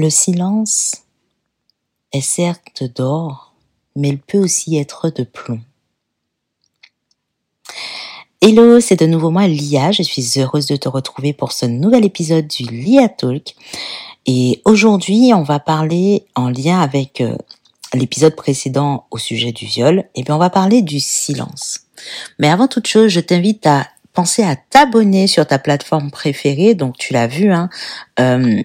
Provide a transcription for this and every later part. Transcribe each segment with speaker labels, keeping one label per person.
Speaker 1: Le silence est certes d'or, mais il peut aussi être de plomb. Hello, c'est de nouveau moi Lia, je suis heureuse de te retrouver pour ce nouvel épisode du Lia Talk. Et aujourd'hui, on va parler en lien avec euh, l'épisode précédent au sujet du viol, et eh bien on va parler du silence. Mais avant toute chose, je t'invite à penser à t'abonner sur ta plateforme préférée. Donc tu l'as vu, hein, euh,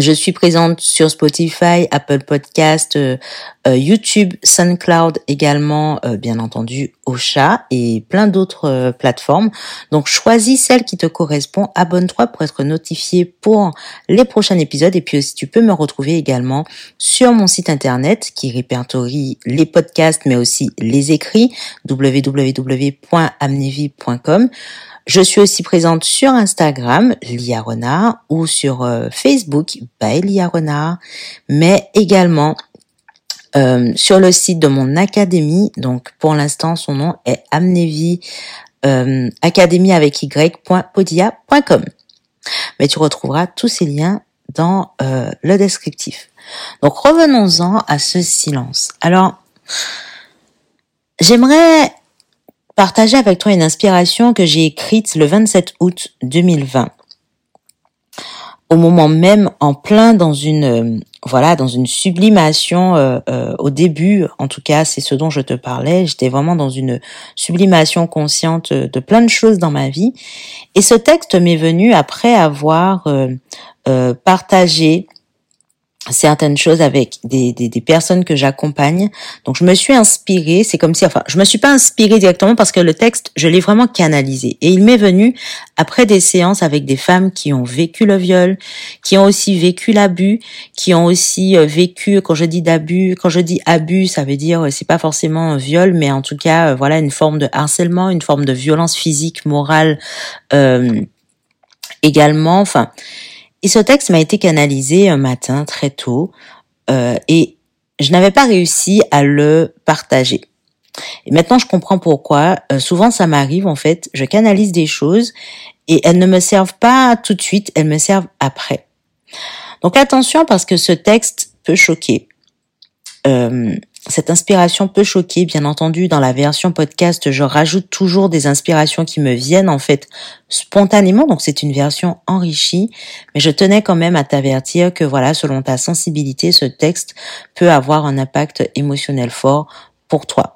Speaker 1: je suis présente sur Spotify, Apple Podcast, euh, euh, YouTube, SoundCloud également, euh, bien entendu, Ocha et plein d'autres plateformes. Donc choisis celle qui te correspond, abonne-toi pour être notifié pour les prochains épisodes et puis aussi tu peux me retrouver également sur mon site internet qui répertorie les podcasts mais aussi les écrits www.amnevi.com. Je suis aussi présente sur Instagram, Lia Renard, ou sur euh, Facebook, by Lia mais également euh, sur le site de mon académie. Donc pour l'instant, son nom est Amnevi euh, Académie avec y.podia.com. Mais tu retrouveras tous ces liens dans euh, le descriptif. Donc revenons-en à ce silence. Alors, j'aimerais partager avec toi une inspiration que j'ai écrite le 27 août 2020. Au moment même, en plein dans une euh, voilà dans une sublimation euh, euh, au début, en tout cas c'est ce dont je te parlais. J'étais vraiment dans une sublimation consciente de plein de choses dans ma vie. Et ce texte m'est venu après avoir partagé certaines choses avec des, des, des personnes que j'accompagne. Donc je me suis inspirée, c'est comme si, enfin, je me suis pas inspirée directement parce que le texte, je l'ai vraiment canalisé. Et il m'est venu après des séances avec des femmes qui ont vécu le viol, qui ont aussi vécu l'abus, qui ont aussi euh, vécu, quand je dis d'abus, quand je dis abus, ça veut dire, euh, c'est pas forcément un viol, mais en tout cas, euh, voilà, une forme de harcèlement, une forme de violence physique, morale, euh, également, enfin, et ce texte m'a été canalisé un matin très tôt euh, et je n'avais pas réussi à le partager. Et maintenant, je comprends pourquoi. Euh, souvent, ça m'arrive en fait. Je canalise des choses et elles ne me servent pas tout de suite, elles me servent après. Donc attention parce que ce texte peut choquer. Euh, cette inspiration peut choquer, bien entendu. Dans la version podcast, je rajoute toujours des inspirations qui me viennent en fait spontanément, donc c'est une version enrichie. Mais je tenais quand même à t'avertir que voilà, selon ta sensibilité, ce texte peut avoir un impact émotionnel fort pour toi.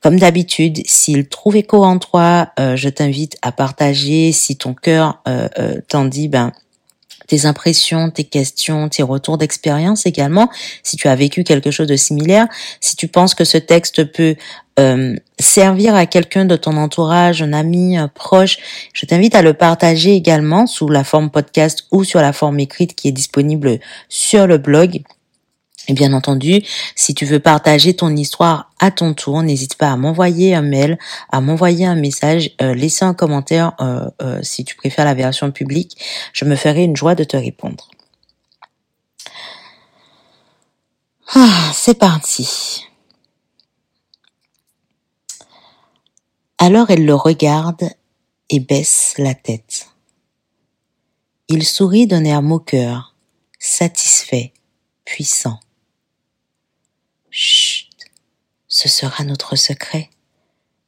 Speaker 1: Comme d'habitude, s'il trouve écho en toi, euh, je t'invite à partager. Si ton cœur euh, euh, t'en dit, ben tes impressions, tes questions, tes retours d'expérience également, si tu as vécu quelque chose de similaire, si tu penses que ce texte peut euh, servir à quelqu'un de ton entourage, un ami, un proche, je t'invite à le partager également sous la forme podcast ou sur la forme écrite qui est disponible sur le blog. Et bien entendu, si tu veux partager ton histoire à ton tour, n'hésite pas à m'envoyer un mail, à m'envoyer un message, euh, laisser un commentaire euh, euh, si tu préfères la version publique. Je me ferai une joie de te répondre. Ah, c'est parti. Alors elle le regarde et baisse la tête. Il sourit d'un air moqueur, satisfait, puissant. Chut, ce sera notre secret.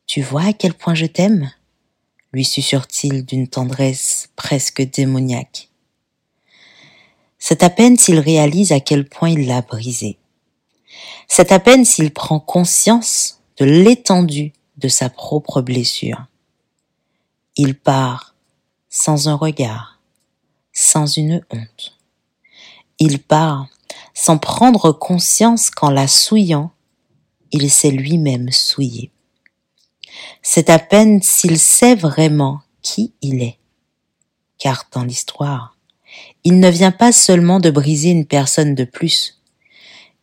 Speaker 1: Tu vois à quel point je t'aime? lui susurre-t-il d'une tendresse presque démoniaque. C'est à peine s'il réalise à quel point il l'a brisé. C'est à peine s'il prend conscience de l'étendue de sa propre blessure. Il part sans un regard, sans une honte. Il part sans prendre conscience qu'en la souillant, il s'est lui-même souillé. C'est à peine s'il sait vraiment qui il est. Car dans l'histoire, il ne vient pas seulement de briser une personne de plus,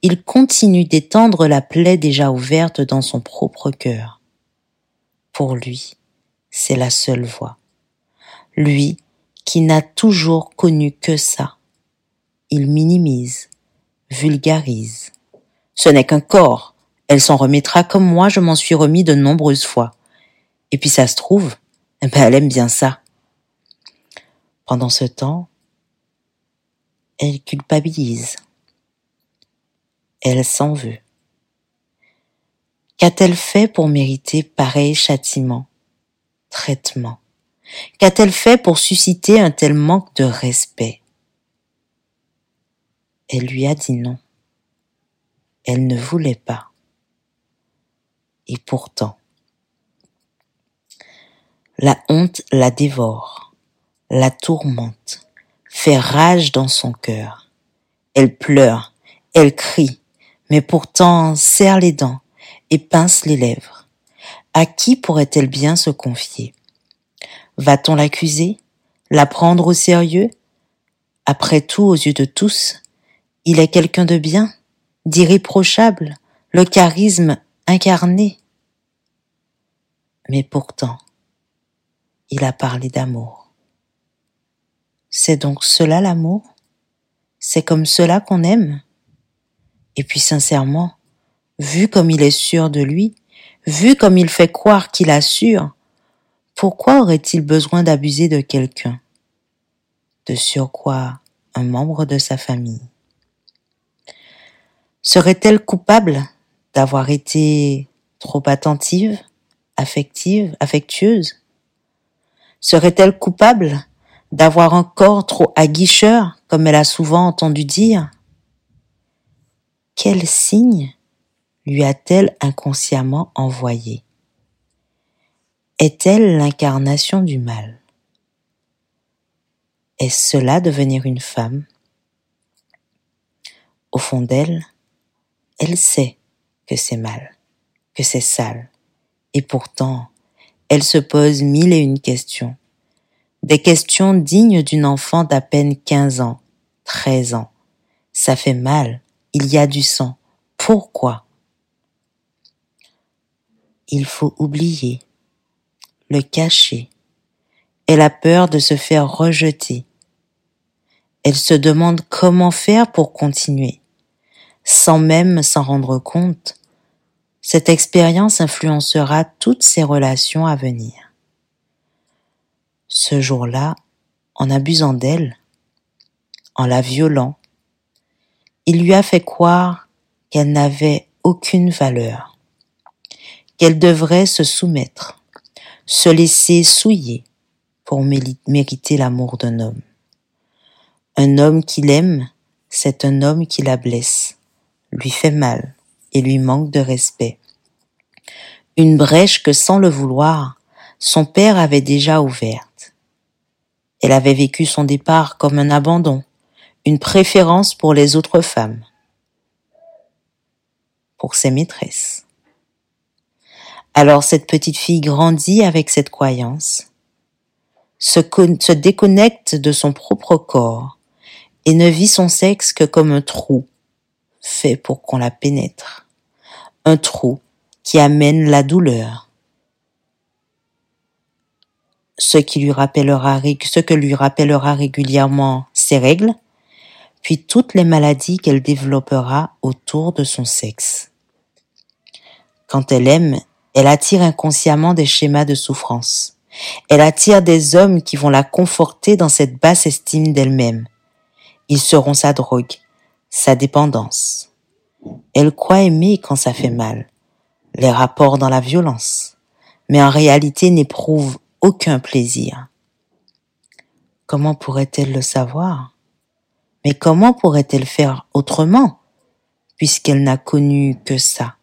Speaker 1: il continue d'étendre la plaie déjà ouverte dans son propre cœur. Pour lui, c'est la seule voie. Lui qui n'a toujours connu que ça. Il minimise, vulgarise. Ce n'est qu'un corps. Elle s'en remettra comme moi je m'en suis remis de nombreuses fois. Et puis ça se trouve, eh ben elle aime bien ça. Pendant ce temps, Elle culpabilise. Elle s'en veut. Qu'a-t-elle fait pour mériter pareil châtiment, traitement? Qu'a-t-elle fait pour susciter un tel manque de respect? Elle lui a dit non. Elle ne voulait pas. Et pourtant, la honte la dévore, la tourmente, fait rage dans son cœur. Elle pleure, elle crie, mais pourtant serre les dents et pince les lèvres. À qui pourrait-elle bien se confier? Va-t-on l'accuser? La prendre au sérieux? Après tout, aux yeux de tous, il est quelqu'un de bien, d'irréprochable, le charisme incarné. Mais pourtant, il a parlé d'amour. C'est donc cela l'amour? C'est comme cela qu'on aime? Et puis sincèrement, vu comme il est sûr de lui, vu comme il fait croire qu'il assure, pourquoi aurait-il besoin d'abuser de quelqu'un? De surcroît, un membre de sa famille. Serait-elle coupable d'avoir été trop attentive, affective, affectueuse? Serait-elle coupable d'avoir un corps trop aguicheur, comme elle a souvent entendu dire? Quel signe lui a-t-elle inconsciemment envoyé? Est-elle l'incarnation du mal? Est-ce cela devenir une femme? Au fond d'elle, elle sait que c'est mal, que c'est sale, et pourtant elle se pose mille et une questions. Des questions dignes d'une enfant d'à peine quinze ans, treize ans. Ça fait mal, il y a du sang. Pourquoi? Il faut oublier, le cacher. Elle a peur de se faire rejeter. Elle se demande comment faire pour continuer, sans même s'en rendre compte cette expérience influencera toutes ses relations à venir. Ce jour-là, en abusant d'elle, en la violant, il lui a fait croire qu'elle n'avait aucune valeur, qu'elle devrait se soumettre, se laisser souiller pour mériter l'amour d'un homme. Un homme qu'il aime, c'est un homme qui la blesse, lui fait mal, et lui manque de respect. Une brèche que sans le vouloir, son père avait déjà ouverte. Elle avait vécu son départ comme un abandon, une préférence pour les autres femmes, pour ses maîtresses. Alors cette petite fille grandit avec cette croyance, se, se déconnecte de son propre corps et ne vit son sexe que comme un trou fait pour qu'on la pénètre. Un trou qui amène la douleur. Ce qui que lui rappellera régulièrement ses règles, puis toutes les maladies qu'elle développera autour de son sexe. Quand elle aime, elle attire inconsciemment des schémas de souffrance. Elle attire des hommes qui vont la conforter dans cette basse estime d'elle-même. Ils seront sa drogue, sa dépendance. Elle croit aimer quand ça fait mal, les rapports dans la violence, mais en réalité n'éprouve aucun plaisir. Comment pourrait-elle le savoir? Mais comment pourrait-elle faire autrement, puisqu'elle n'a connu que ça?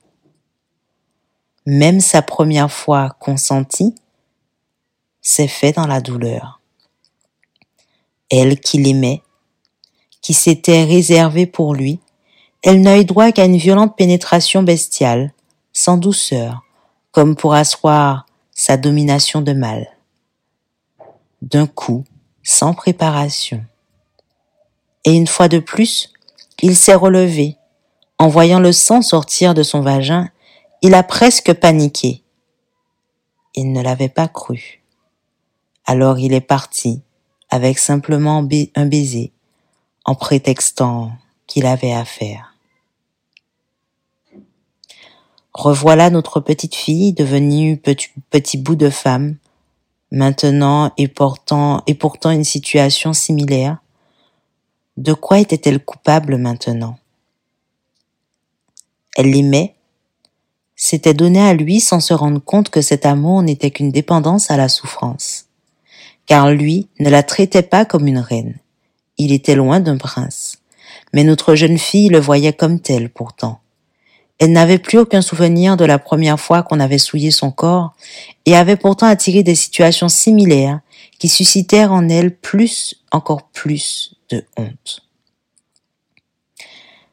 Speaker 1: Même sa première fois consentie s'est fait dans la douleur. Elle qui l'aimait, qui s'était réservée pour lui, elle n'a eu droit qu'à une violente pénétration bestiale, sans douceur, comme pour asseoir sa domination de mal. D'un coup, sans préparation. Et une fois de plus, il s'est relevé. En voyant le sang sortir de son vagin, il a presque paniqué. Il ne l'avait pas cru. Alors il est parti, avec simplement un baiser, en prétextant qu'il avait affaire. Revoilà notre petite fille devenue petit, bout de femme, maintenant et portant et pourtant une situation similaire, De quoi était-elle coupable maintenant? Elle l'aimait, s'était donnée à lui sans se rendre compte que cet amour n'était qu'une dépendance à la souffrance. Car lui ne la traitait pas comme une reine. Il était loin d'un prince. Mais notre jeune fille le voyait comme tel pourtant. Elle n'avait plus aucun souvenir de la première fois qu'on avait souillé son corps et avait pourtant attiré des situations similaires qui suscitèrent en elle plus, encore plus de honte.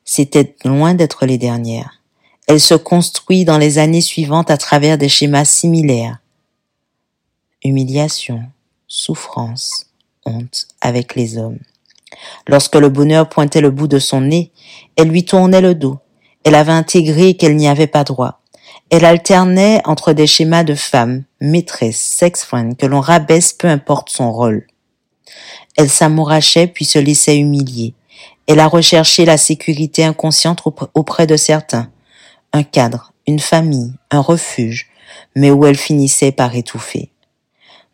Speaker 1: C'était loin d'être les dernières. Elle se construit dans les années suivantes à travers des schémas similaires. Humiliation, souffrance, honte avec les hommes. Lorsque le bonheur pointait le bout de son nez, elle lui tournait le dos. Elle avait intégré qu'elle n'y avait pas droit. Elle alternait entre des schémas de femme, maîtresse, sex-friend, que l'on rabaisse peu importe son rôle. Elle s'amourachait puis se laissait humilier. Elle a recherché la sécurité inconsciente auprès de certains. Un cadre, une famille, un refuge, mais où elle finissait par étouffer.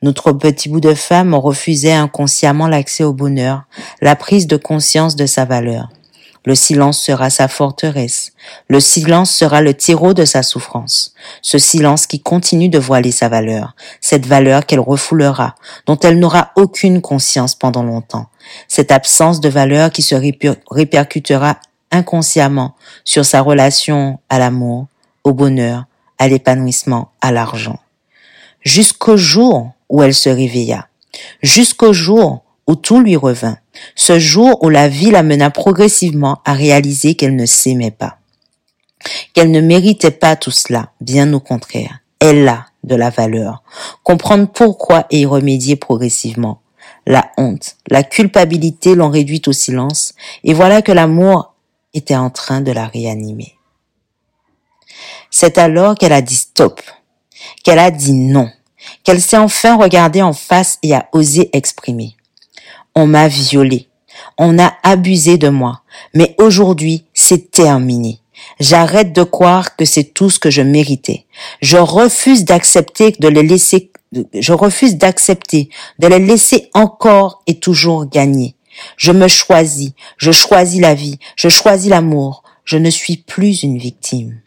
Speaker 1: Notre petit bout de femme refusait inconsciemment l'accès au bonheur, la prise de conscience de sa valeur. Le silence sera sa forteresse. Le silence sera le terreau de sa souffrance. Ce silence qui continue de voiler sa valeur. Cette valeur qu'elle refoulera, dont elle n'aura aucune conscience pendant longtemps. Cette absence de valeur qui se répercutera inconsciemment sur sa relation à l'amour, au bonheur, à l'épanouissement, à l'argent. Jusqu'au jour où elle se réveilla. Jusqu'au jour où tout lui revint, ce jour où la vie l'amena progressivement à réaliser qu'elle ne s'aimait pas, qu'elle ne méritait pas tout cela, bien au contraire. Elle a de la valeur. Comprendre pourquoi et y remédier progressivement. La honte, la culpabilité l'ont réduite au silence, et voilà que l'amour était en train de la réanimer. C'est alors qu'elle a dit stop, qu'elle a dit non, qu'elle s'est enfin regardée en face et a osé exprimer. On m'a violée. On a abusé de moi. Mais aujourd'hui, c'est terminé. J'arrête de croire que c'est tout ce que je méritais. Je refuse d'accepter de les laisser, je refuse d'accepter de les laisser encore et toujours gagner. Je me choisis, je choisis la vie, je choisis l'amour. Je ne suis plus une victime.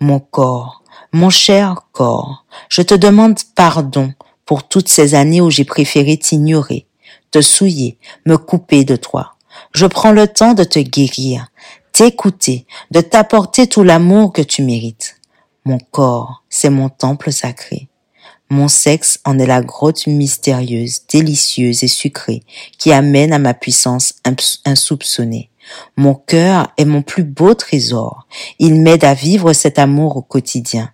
Speaker 1: Mon corps, mon cher corps, je te demande pardon pour toutes ces années où j'ai préféré t'ignorer, te souiller, me couper de toi. Je prends le temps de te guérir, t'écouter, de t'apporter tout l'amour que tu mérites. Mon corps, c'est mon temple sacré. Mon sexe en est la grotte mystérieuse, délicieuse et sucrée qui amène à ma puissance insoupçonnée. Mon cœur est mon plus beau trésor. Il m'aide à vivre cet amour au quotidien.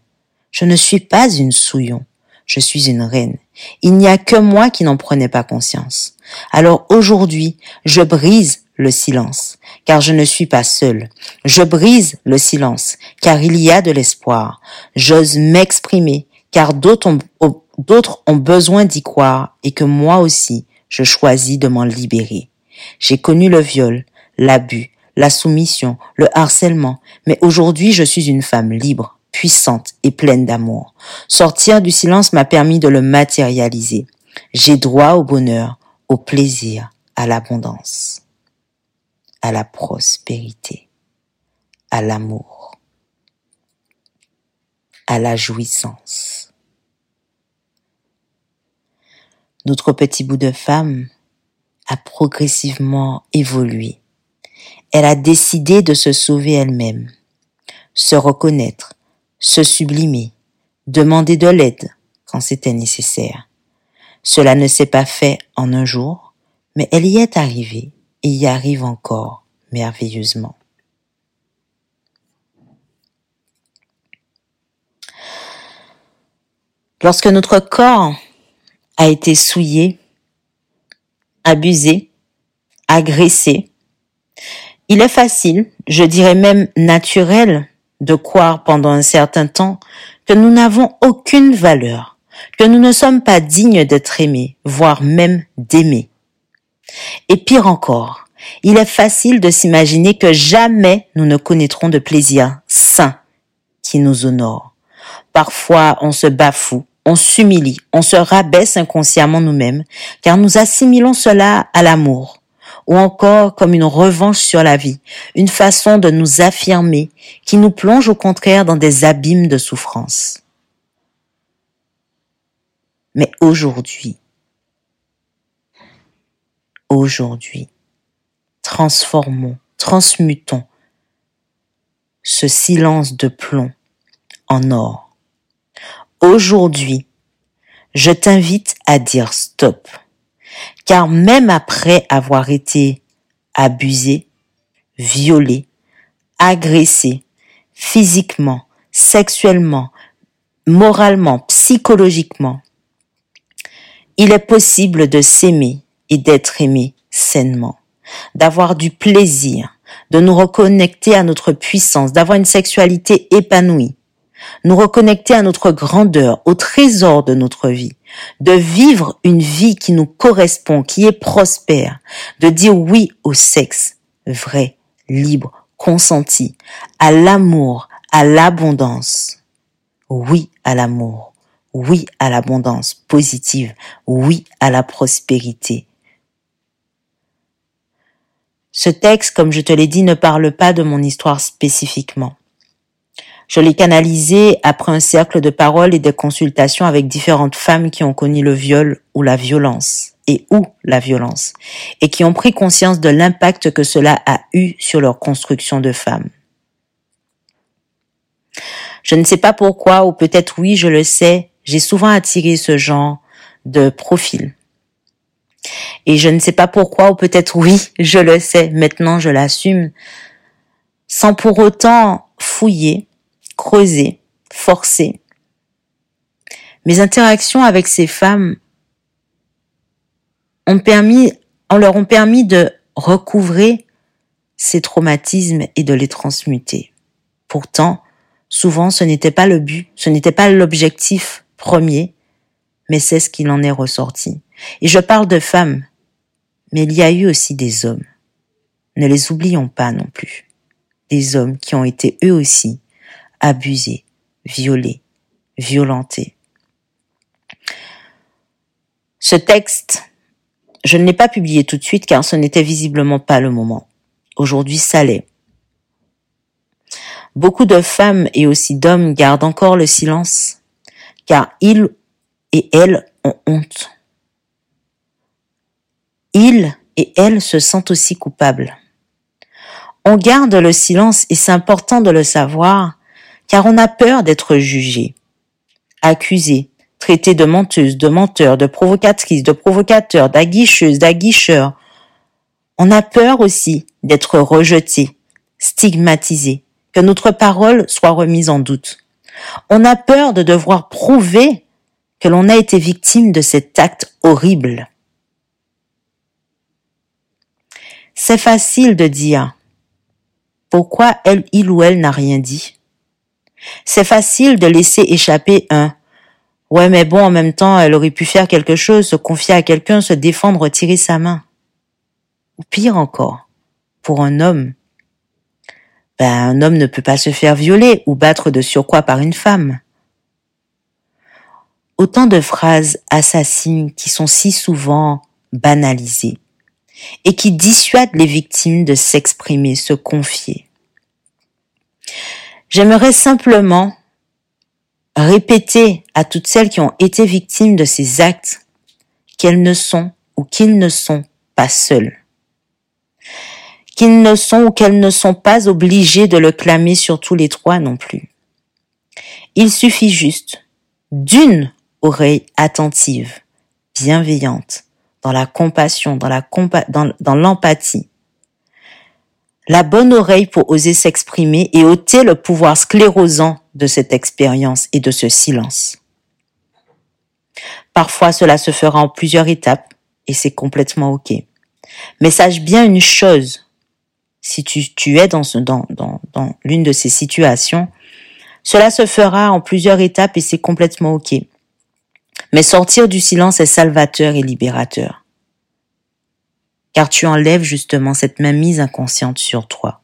Speaker 1: Je ne suis pas une souillon. Je suis une reine. Il n'y a que moi qui n'en prenais pas conscience. Alors aujourd'hui, je brise le silence, car je ne suis pas seule. Je brise le silence, car il y a de l'espoir. J'ose m'exprimer, car d'autres ont, besoin d'y croire et que moi aussi, je choisis de m'en libérer. J'ai connu le viol, l'abus, la soumission, le harcèlement, mais aujourd'hui je suis une femme libre, puissante et pleine d'amour. Sortir du silence m'a permis de le matérialiser. J'ai droit au bonheur, au plaisir, à l'abondance, à la prospérité, à l'amour, à la jouissance. Notre petit bout de femme a progressivement évolué. Elle a décidé de se sauver elle-même, se reconnaître, se sublimer, demander de l'aide quand c'était nécessaire. Cela ne s'est pas fait en un jour, mais elle y est arrivée et y arrive encore merveilleusement. Lorsque notre corps a été souillé, abusé, agressé, il est facile, je dirais même naturel, de croire pendant un certain temps que nous n'avons aucune valeur, que nous ne sommes pas dignes d'être aimés, voire même d'aimer. Et pire encore, il est facile de s'imaginer que jamais nous ne connaîtrons de plaisir sain qui nous honore. Parfois, on se bafoue, on s'humilie, on se rabaisse inconsciemment nous-mêmes, car nous assimilons cela à l'amour, ou encore comme une revanche sur la vie, une façon de nous affirmer qui nous plonge au contraire dans des abîmes de souffrance. Mais aujourd'hui, aujourd'hui, transformons, transmutons ce silence de plomb en or. Aujourd'hui, je t'invite à dire stop. Car même après avoir été abusé, violé, agressé, physiquement, sexuellement, moralement, psychologiquement, il est possible de s'aimer et d'être aimé sainement, d'avoir du plaisir, de nous reconnecter à notre puissance, d'avoir une sexualité épanouie, nous reconnecter à notre grandeur, au trésor de notre vie, de vivre une vie qui nous correspond, qui est prospère, de dire oui au sexe vrai, libre, consenti, à l'amour, à l'abondance. Oui à l'amour, oui à l'abondance positive, oui à la prospérité. Ce texte, comme je te l'ai dit, ne parle pas de mon histoire spécifiquement. Je l'ai canalisé après un cercle de paroles et de consultations avec différentes femmes qui ont connu le viol ou la violence et ou la violence et qui ont pris conscience de l'impact que cela a eu sur leur construction de femmes. Je ne sais pas pourquoi, ou peut-être oui, je le sais, j'ai souvent attiré ce genre de profil. Et je ne sais pas pourquoi, ou peut-être oui, je le sais, maintenant je l'assume, sans pour autant fouiller, creuser, forcer. Mes interactions avec ces femmes ont permis, en leur ont permis de recouvrer ces traumatismes et de les transmuter. Pourtant, souvent ce n'était pas le but, ce n'était pas l'objectif premier, mais c'est ce qu'il en est ressorti. Et je parle de femmes, mais il y a eu aussi des hommes. Ne les oublions pas non plus. Des hommes qui ont été eux aussi abusé, violé, violenté. Ce texte, je ne l'ai pas publié tout de suite car ce n'était visiblement pas le moment. Aujourd'hui, ça l'est. Beaucoup de femmes et aussi d'hommes gardent encore le silence car ils et elles ont honte. Ils et elles se sentent aussi coupables. On garde le silence et c'est important de le savoir car on a peur d'être jugé, accusé, traité de menteuse, de menteur, de provocatrice, de provocateur, d'aguicheuse, d'aguicheur. On a peur aussi d'être rejeté, stigmatisé, que notre parole soit remise en doute. On a peur de devoir prouver que l'on a été victime de cet acte horrible. C'est facile de dire pourquoi elle, il ou elle n'a rien dit. C'est facile de laisser échapper un Ouais, mais bon, en même temps, elle aurait pu faire quelque chose, se confier à quelqu'un, se défendre, retirer sa main. Ou pire encore, pour un homme, ben, un homme ne peut pas se faire violer ou battre de surcroît par une femme. Autant de phrases assassines qui sont si souvent banalisées et qui dissuadent les victimes de s'exprimer, se confier. J'aimerais simplement répéter à toutes celles qui ont été victimes de ces actes qu'elles ne sont ou qu'ils ne sont pas seuls. Qu'ils ne sont ou qu'elles ne sont pas obligées de le clamer sur tous les trois non plus. Il suffit juste d'une oreille attentive, bienveillante, dans la compassion, dans l'empathie, la bonne oreille pour oser s'exprimer et ôter le pouvoir sclérosant de cette expérience et de ce silence. Parfois, cela se fera en plusieurs étapes et c'est complètement OK. Mais sache bien une chose, si tu, tu es dans, dans l'une de ces situations, cela se fera en plusieurs étapes et c'est complètement OK. Mais sortir du silence est salvateur et libérateur car tu enlèves justement cette même mise inconsciente sur toi.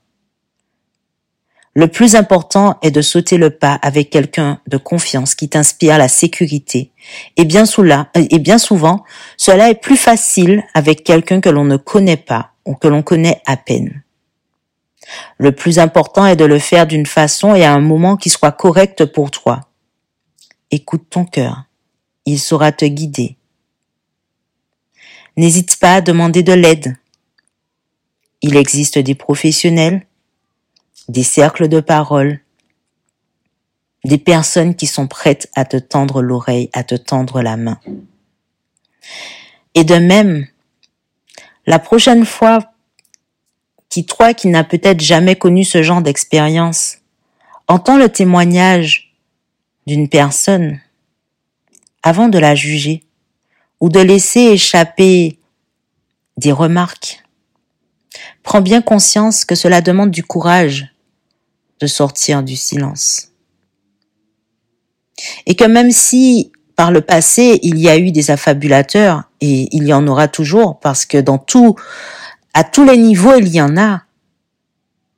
Speaker 1: Le plus important est de sauter le pas avec quelqu'un de confiance qui t'inspire la sécurité. Et bien, et bien souvent, cela est plus facile avec quelqu'un que l'on ne connaît pas ou que l'on connaît à peine. Le plus important est de le faire d'une façon et à un moment qui soit correct pour toi. Écoute ton cœur. Il saura te guider. N'hésite pas à demander de l'aide. Il existe des professionnels, des cercles de parole, des personnes qui sont prêtes à te tendre l'oreille, à te tendre la main. Et de même, la prochaine fois qui toi qui n'as peut-être jamais connu ce genre d'expérience, entends le témoignage d'une personne avant de la juger ou de laisser échapper des remarques. Prends bien conscience que cela demande du courage de sortir du silence. Et que même si par le passé il y a eu des affabulateurs, et il y en aura toujours, parce que dans tout, à tous les niveaux il y en a,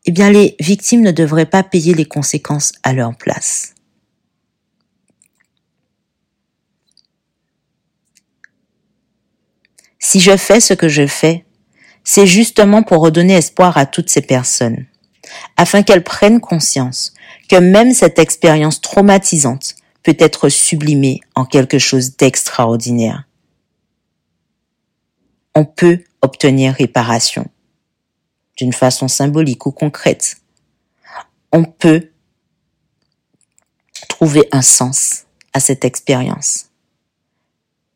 Speaker 1: eh bien les victimes ne devraient pas payer les conséquences à leur place. Si je fais ce que je fais, c'est justement pour redonner espoir à toutes ces personnes, afin qu'elles prennent conscience que même cette expérience traumatisante peut être sublimée en quelque chose d'extraordinaire. On peut obtenir réparation d'une façon symbolique ou concrète. On peut trouver un sens à cette expérience.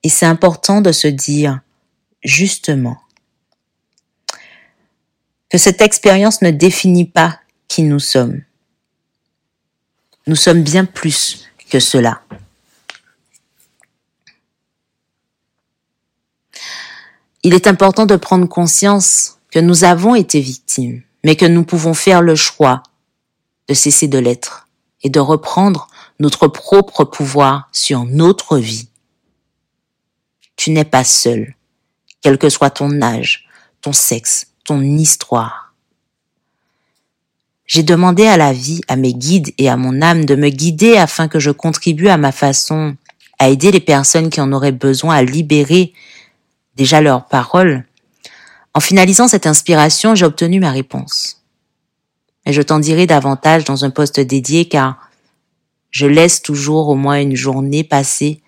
Speaker 1: Et c'est important de se dire justement que cette expérience ne définit pas qui nous sommes. Nous sommes bien plus que cela. Il est important de prendre conscience que nous avons été victimes, mais que nous pouvons faire le choix de cesser de l'être et de reprendre notre propre pouvoir sur notre vie. Tu n'es pas seul, quel que soit ton âge, ton sexe, ton histoire. J'ai demandé à la vie, à mes guides et à mon âme de me guider afin que je contribue à ma façon à aider les personnes qui en auraient besoin à libérer déjà leurs paroles. En finalisant cette inspiration, j'ai obtenu ma réponse. Et je t'en dirai davantage dans un poste dédié car je laisse toujours au moins une journée passer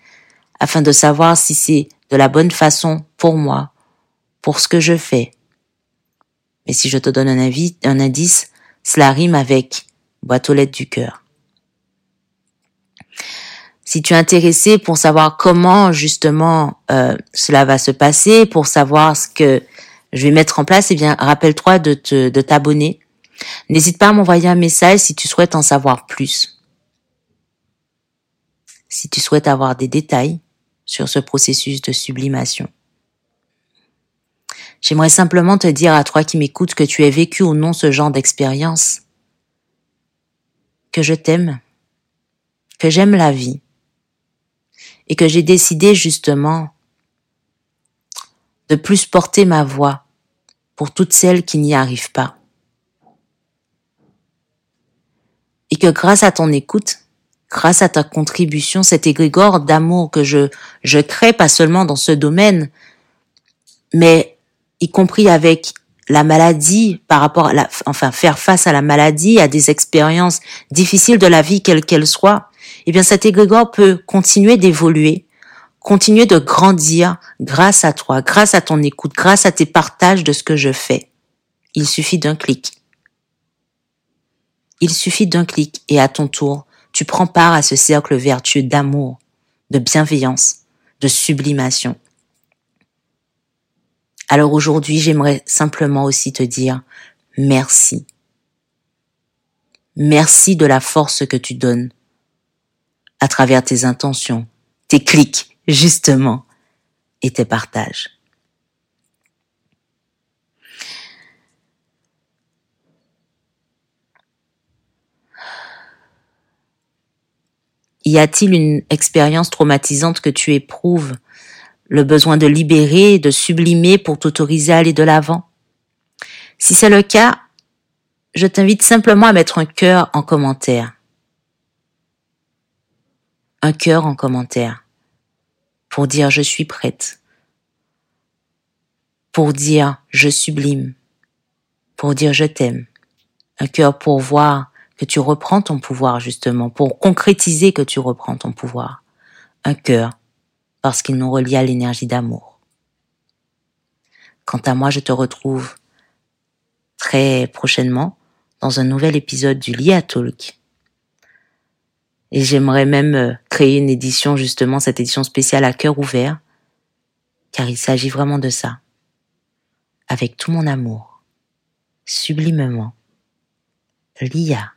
Speaker 1: afin de savoir si c'est de la bonne façon pour moi, pour ce que je fais, mais si je te donne un, avis, un indice, cela rime avec boîte aux lettres du cœur. Si tu es intéressé pour savoir comment justement euh, cela va se passer, pour savoir ce que je vais mettre en place, eh bien rappelle-toi de te, de t'abonner. N'hésite pas à m'envoyer un message si tu souhaites en savoir plus. Si tu souhaites avoir des détails sur ce processus de sublimation. J'aimerais simplement te dire à toi qui m'écoutes que tu aies vécu ou non ce genre d'expérience, que je t'aime, que j'aime la vie, et que j'ai décidé justement de plus porter ma voix pour toutes celles qui n'y arrivent pas. Et que grâce à ton écoute, grâce à ta contribution, cet égrégore d'amour que je, je crée pas seulement dans ce domaine, mais y compris avec la maladie, par rapport à la, enfin, faire face à la maladie, à des expériences difficiles de la vie, quelle qu'elle soit, eh bien, cet égrégore peut continuer d'évoluer, continuer de grandir grâce à toi, grâce à ton écoute, grâce à tes partages de ce que je fais. Il suffit d'un clic. Il suffit d'un clic et à ton tour, tu prends part à ce cercle vertueux d'amour, de bienveillance, de sublimation. Alors aujourd'hui, j'aimerais simplement aussi te dire merci. Merci de la force que tu donnes à travers tes intentions, tes clics, justement, et tes partages. Y a-t-il une expérience traumatisante que tu éprouves? Le besoin de libérer, de sublimer pour t'autoriser à aller de l'avant? Si c'est le cas, je t'invite simplement à mettre un cœur en commentaire. Un cœur en commentaire. Pour dire je suis prête, pour dire je sublime, pour dire je t'aime. Un cœur pour voir que tu reprends ton pouvoir justement, pour concrétiser que tu reprends ton pouvoir. Un cœur parce qu'il nous relie à l'énergie d'amour. Quant à moi, je te retrouve très prochainement dans un nouvel épisode du Lia Talk. Et j'aimerais même euh, créer une édition, justement, cette édition spéciale à cœur ouvert, car il s'agit vraiment de ça. Avec tout mon amour, sublimement, Lia.